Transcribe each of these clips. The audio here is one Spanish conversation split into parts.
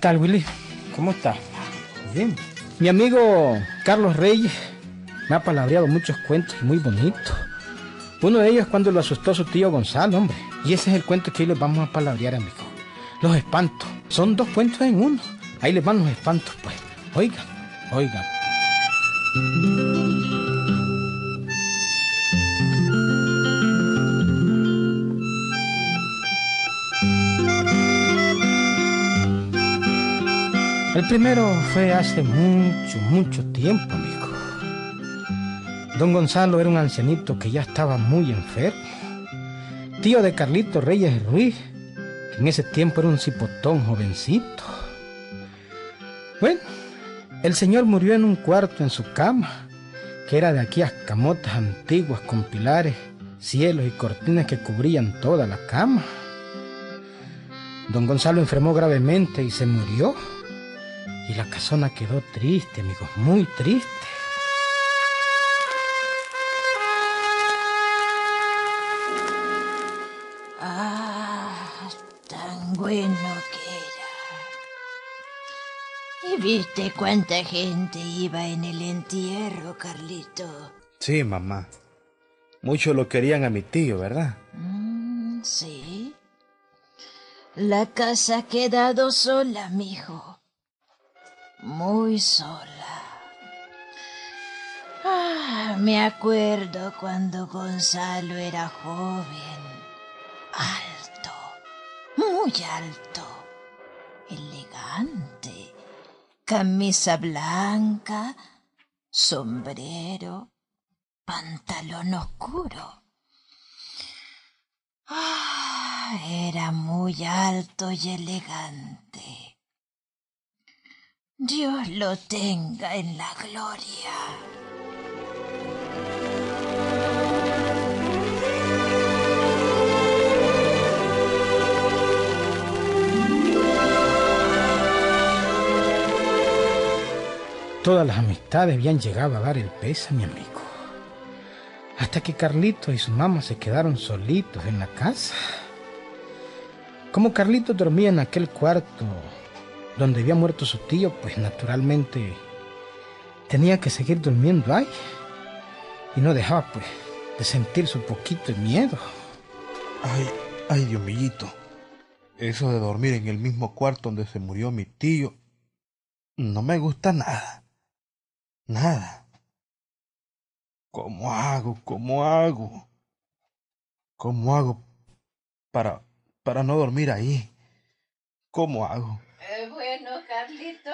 ¿Qué tal, Willy? ¿Cómo está? Bien. Mi amigo Carlos Reyes me ha palabreado muchos cuentos muy bonitos. Uno de ellos es cuando lo asustó su tío Gonzalo, hombre. Y ese es el cuento que hoy les vamos a palabrear, amigo. Los espantos. Son dos cuentos en uno. Ahí les van los espantos, pues. Oigan, oigan. Primero fue hace mucho, mucho tiempo, amigo. Don Gonzalo era un ancianito que ya estaba muy enfermo. Tío de Carlito Reyes Ruiz, que en ese tiempo era un cipotón jovencito. Bueno, el señor murió en un cuarto en su cama, que era de aquellas camotas antiguas con pilares, cielos y cortinas que cubrían toda la cama. Don Gonzalo enfermó gravemente y se murió. Y la casona quedó triste, amigos, muy triste. Ah, tan bueno que era. ¿Y viste cuánta gente iba en el entierro, Carlito? Sí, mamá. Muchos lo querían a mi tío, ¿verdad? Mm, sí. La casa ha quedado sola, mijo. Muy sola. Ah, me acuerdo cuando Gonzalo era joven. Alto, muy alto, elegante. Camisa blanca, sombrero, pantalón oscuro. Ah, era muy alto y elegante. Dios lo tenga en la gloria. Todas las amistades habían llegado a dar el peso a mi amigo. Hasta que Carlito y su mamá se quedaron solitos en la casa. Como Carlito dormía en aquel cuarto donde había muerto su tío, pues naturalmente tenía que seguir durmiendo ahí. Y no dejaba pues de sentir su poquito de miedo. Ay, ay, Dios mío. Eso de dormir en el mismo cuarto donde se murió mi tío no me gusta nada. Nada. ¿Cómo hago? ¿Cómo hago? ¿Cómo hago para para no dormir ahí? ¿Cómo hago? Eh, bueno, Carlito.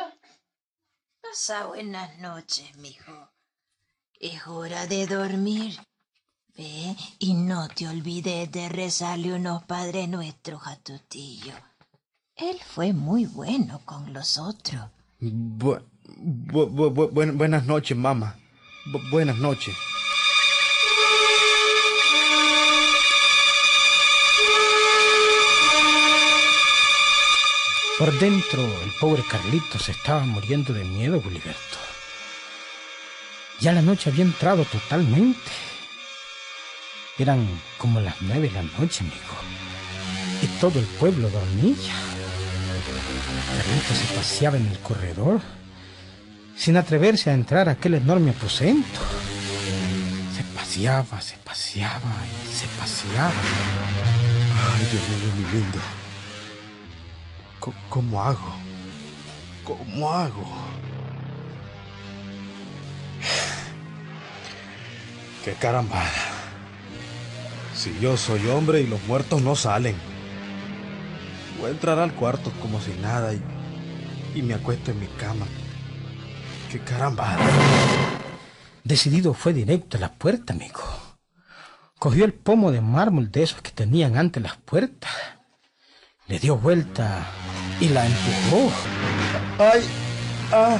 Pasa buenas noches, mijo. Es hora de dormir. Ve, y no te olvides de rezarle unos padres nuestros a tu tío. Él fue muy bueno con los otros. Bu- bu- bu- bu- buen- buenas noches, mamá. Bu- buenas noches. Por dentro, el pobre Carlito se estaba muriendo de miedo, Gulliverto. Ya la noche había entrado totalmente. Eran como las nueve de la noche, amigo. Y todo el pueblo dormía. Carlito se paseaba en el corredor, sin atreverse a entrar a aquel enorme aposento. Se paseaba, se paseaba y se paseaba. Ay, Dios mío, mi lindo. ¿Cómo hago? ¿Cómo hago? ¡Qué carambada! Si yo soy hombre y los muertos no salen. Voy a entrar al cuarto como si nada y, y me acuesto en mi cama. ¡Qué carambada! Decidido fue directo a la puerta, amigo. Cogió el pomo de mármol de esos que tenían ante las puertas. Le dio vuelta y la empujó. ¡Ay! ¡Ah!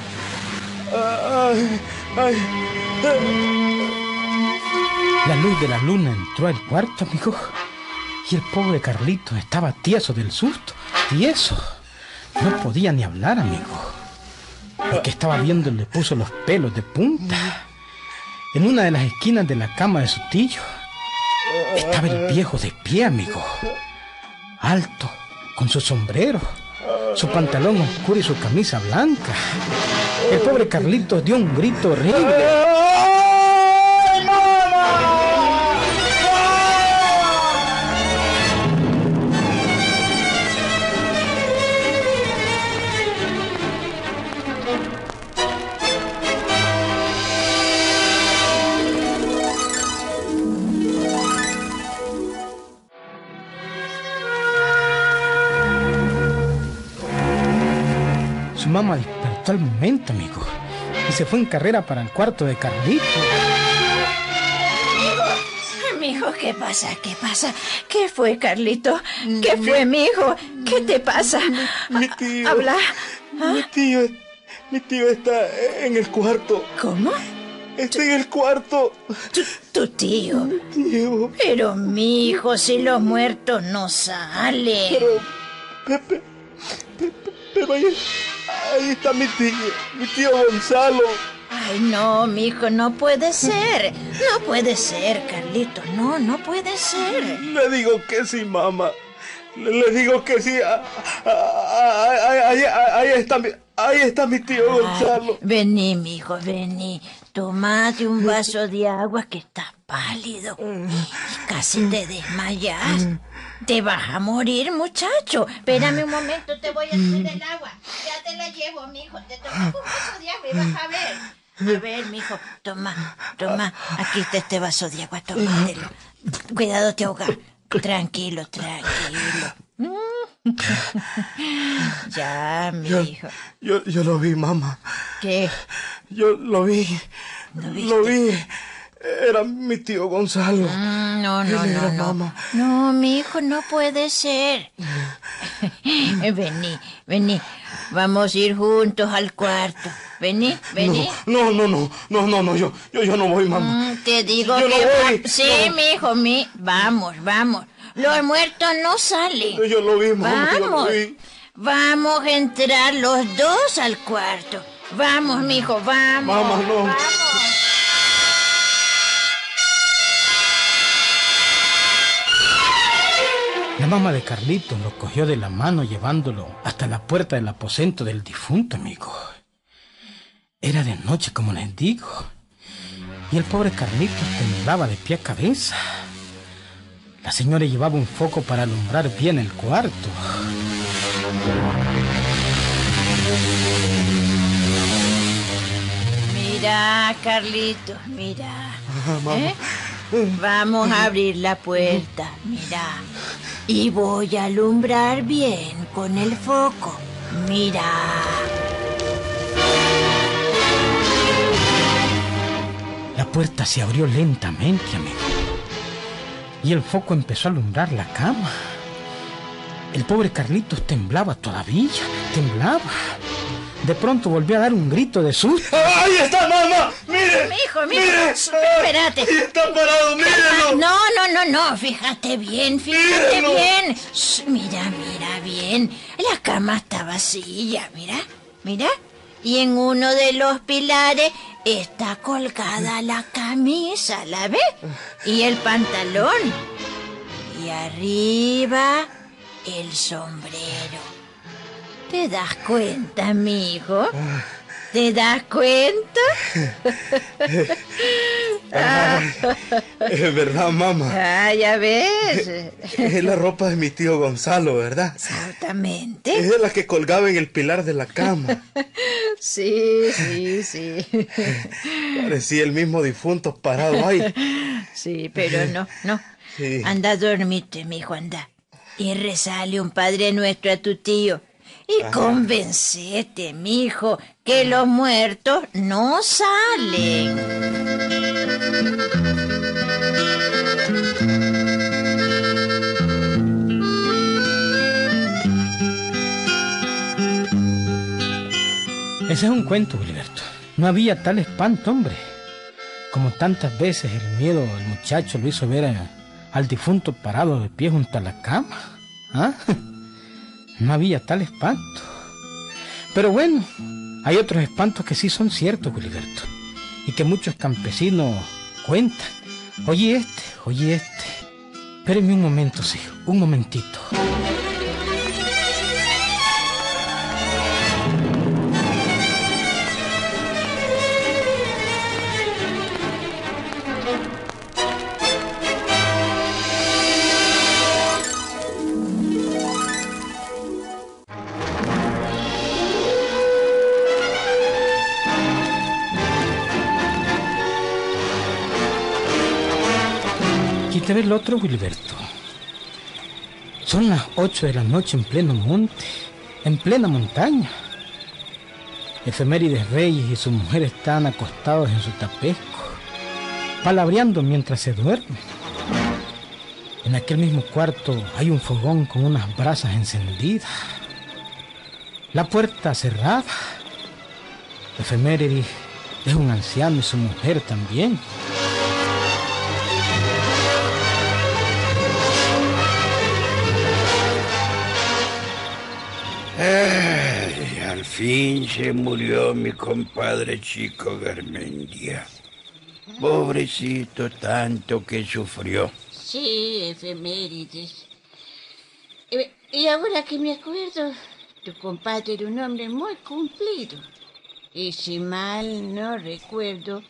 ah, ¡Ay! ¡Ay! La luz de la luna entró al cuarto, amigo. Y el pobre Carlito estaba tieso del susto. Tieso. No podía ni hablar, amigo. El que estaba viendo le puso los pelos de punta. En una de las esquinas de la cama de su tío estaba el viejo de pie, amigo. Alto, con su sombrero, su pantalón oscuro y su camisa blanca. El pobre Carlitos dio un grito horrible. Al momento, amigo, y se fue en carrera para el cuarto de Carlito. Mijo, ¿qué pasa? ¿Qué pasa? ¿Qué fue, Carlito? ¿Qué fue, mijo? ¿Qué te pasa? Mi tío. Habla. Mi tío, mi tío está en el cuarto. ¿Cómo? Está en el cuarto. Tu, tío. Mi tío. Pero, mijo, si los muertos no salen. Pero, Pepe, Pepe, pero ahí, Ahí está mi tío, mi tío Gonzalo. Ay, no, mijo, no puede ser. No puede ser, Carlito. No, no puede ser. Le digo que sí, mamá. Le, digo que sí. Ah, ah, ah, ahí, está mi, ahí está mi tío Gonzalo. vení, mijo, vení. Tomate un vaso de agua que está pálido. Casi te desmayas. Te vas a morir, muchacho. Espérame un momento, te voy a traer el agua. Ya te la llevo, mijo. Te tomas un vaso de agua y vas a ver. A ver, mijo, toma, toma. Aquí está este vaso de agua, tómatelo. Cuidado, te ahoga. Tranquilo, tranquilo. ya, mi hijo. Yo, yo lo vi, mamá. ¿Qué? Yo lo vi. ¿Lo, vi. Era mi tío Gonzalo. Mm, no, no, no, no. No, mi hijo, no puede ser. vení, vení. Vamos a ir juntos al cuarto. Vení, vení. No, no, no, no, no, no, yo, yo, yo no voy, mamá. Mm, te digo yo que no voy. Sí, mi hijo, mi. Vamos, vamos. Los muertos no salen. Yo lo vi, mamá. Vamos. Vamos a entrar los dos al cuarto. Vamos, mijo, vamos. Mamá, no. Vamos. La mamá de Carlitos lo cogió de la mano llevándolo hasta la puerta del aposento del difunto amigo. Era de noche, como les digo, y el pobre Carlitos temblaba de pie a cabeza. La señora llevaba un foco para alumbrar bien el cuarto. Mira, Carlitos, mira. ¿Eh? Vamos a abrir la puerta, mira. Y voy a alumbrar bien con el foco. Mira. La puerta se abrió lentamente, amigo. Y el foco empezó a alumbrar la cama. El pobre Carlitos temblaba todavía, temblaba. De pronto volvió a dar un grito de susto. ¡Ahí está, mamá! ¡Mire! Mijo, mijo, mire. espérate. Ahí está parado, mírelo. No, no, no, no, fíjate bien, fíjate bien. mira, mira bien. La cama está vacía, mira, mira. Y en uno de los pilares está colgada la camisa, ¿la ves? Y el pantalón. Y arriba el sombrero. ¿Te das cuenta, amigo? ¿Te das cuenta? es verdad, mamá. Ah, ya ves. Es la ropa de mi tío Gonzalo, ¿verdad? Exactamente. Es la que colgaba en el pilar de la cama. sí, sí, sí. Parecía el mismo difunto parado ahí. Sí, pero no, no. Anda a dormirte, mijo, anda. Y rezale un Padre Nuestro a tu tío y convencete, mijo, que los muertos no salen. Ese es un cuento, Gilberto. No había tal espanto, hombre. Como tantas veces el miedo del muchacho lo hizo ver al difunto parado de pie junto a la cama. ¿Ah? No había tal espanto. Pero bueno, hay otros espantos que sí son ciertos, Gilberto, y que muchos campesinos cuentan. Oye este, oye este. Espérenme un momento, sí, un momentito. Ve el otro, Wilberto. Son las ocho de la noche en pleno monte, en plena montaña. Efemérides Reyes y su mujer están acostados en su tapesco, palabreando mientras se duermen. En aquel mismo cuarto hay un fogón con unas brasas encendidas. La puerta cerrada. Efemérides es un anciano y su mujer también. Al fin se murió mi compadre chico Garmendia. Pobrecito, tanto que sufrió. Sí, efemérides. Eh, Y ahora que me acuerdo, tu compadre era un hombre muy cumplido. Y si mal no recuerdo,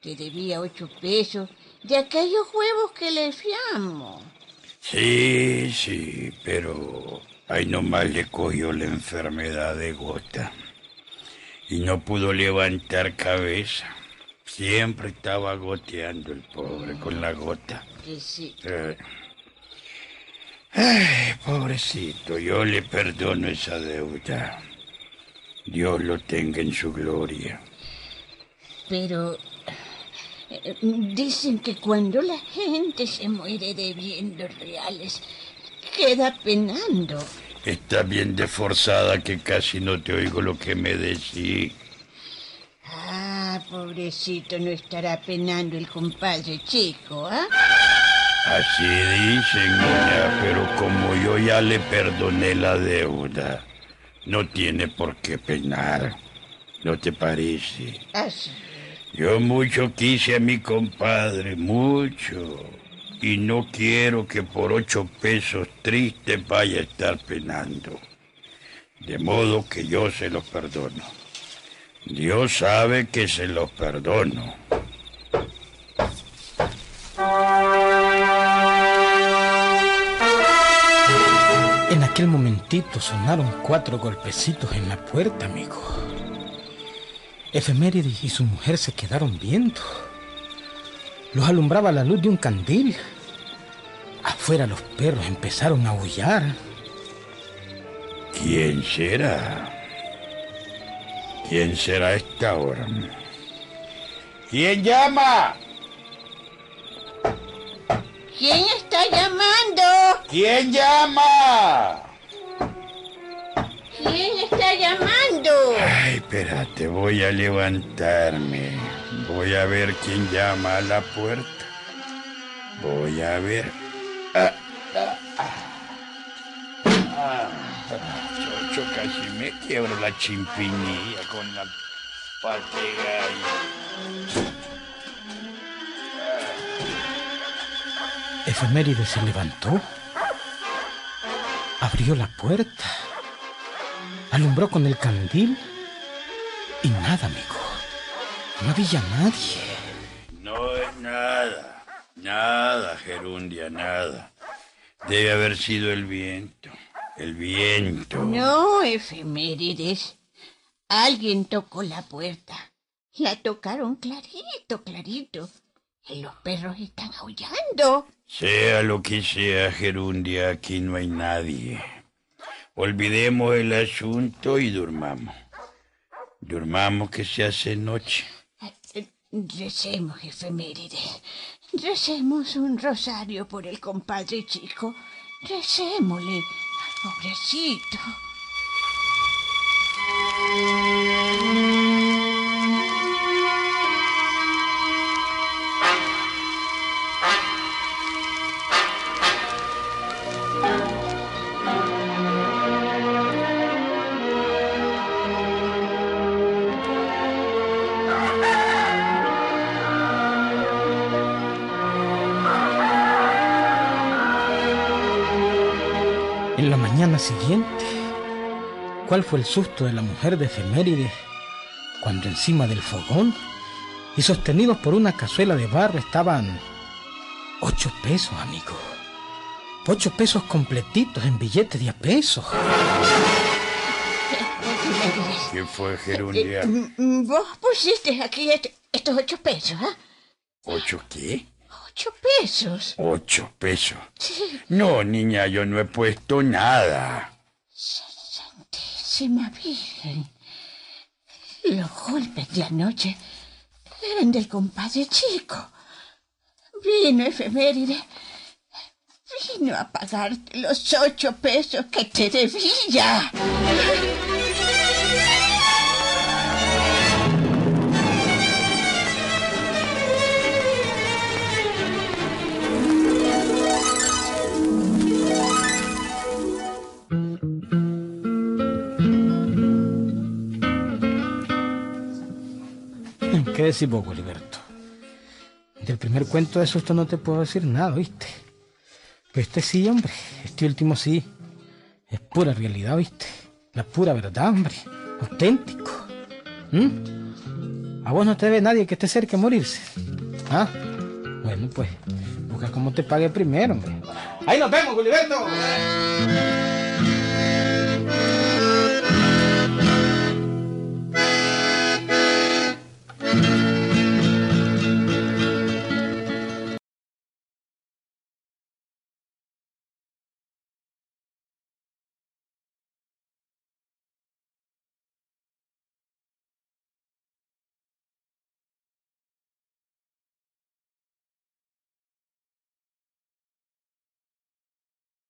te debía ocho pesos de aquellos huevos que le fiamos. Sí, sí, pero ahí nomás le cogió la enfermedad de gota. Y no pudo levantar cabeza. Siempre estaba goteando el pobre con la gota. Sí. Eh, Ay, pobrecito, yo le perdono esa deuda. Dios lo tenga en su gloria. Pero eh, dicen que cuando la gente se muere debiendo reales, queda penando. Está bien desforzada que casi no te oigo lo que me decís. Ah, pobrecito, no estará penando el compadre chico, ¿ah? Así dicen, niña, pero como yo ya le perdoné la deuda, no tiene por qué penar. ¿No te parece? Así. Yo mucho quise a mi compadre, mucho. Y no quiero que por ocho pesos triste vaya a estar penando. De modo que yo se los perdono. Dios sabe que se los perdono. En aquel momentito sonaron cuatro golpecitos en la puerta, amigo. Efemérides y su mujer se quedaron viendo. Los alumbraba la luz de un candil. Afuera los perros empezaron a aullar. ¿Quién será? ¿Quién será a esta hora? ¿Quién llama? ¿Quién está llamando? ¿Quién llama? ¿Quién está llamando? Ay, espérate, voy a levantarme. Voy a ver quién llama a la puerta. Voy a ver. Ah, ah, ah. Chocho, casi me quiebro la chimpinilla con la parte de gallo. Efemérides se levantó, abrió la puerta, alumbró con el candil y nada, amigo. No había nadie. No es nada, nada, Gerundia, nada. Debe haber sido el viento, el viento. No, efemérides. Alguien tocó la puerta. La tocaron clarito, clarito. Y los perros están aullando. Sea lo que sea, Gerundia, aquí no hay nadie. Olvidemos el asunto y durmamos. Durmamos que se hace noche. Recemos, efemérides. Recemos un rosario por el compadre chico. Recémosle al pobrecito. En la mañana siguiente, ¿cuál fue el susto de la mujer de Efemérides cuando encima del fogón y sostenidos por una cazuela de barro estaban ocho pesos, amigo? Ocho pesos completitos en billetes de a pesos. ¿Qué fue, Gerundia? Mm, mm, Vos pusiste aquí est- estos ocho pesos, ¿ah? ¿Ocho qué? Ocho pesos. ¿Ocho pesos? No, niña, yo no he puesto nada. Santísima Virgen. Los golpes de anoche eran del compadre chico. Vino efeméride. Vino a pagarte los ocho pesos que te debía. ¿Qué decís vos, Goliberto? Del primer cuento de susto no te puedo decir nada, ¿viste? Pero este sí, hombre. Este último sí. Es pura realidad, ¿viste? La pura verdad, hombre. Auténtico. ¿Mm? A vos no te ve nadie que esté cerca de morirse. ¿Ah? Bueno, pues, busca cómo te pague primero, hombre. Ahí nos vemos, Goliberto.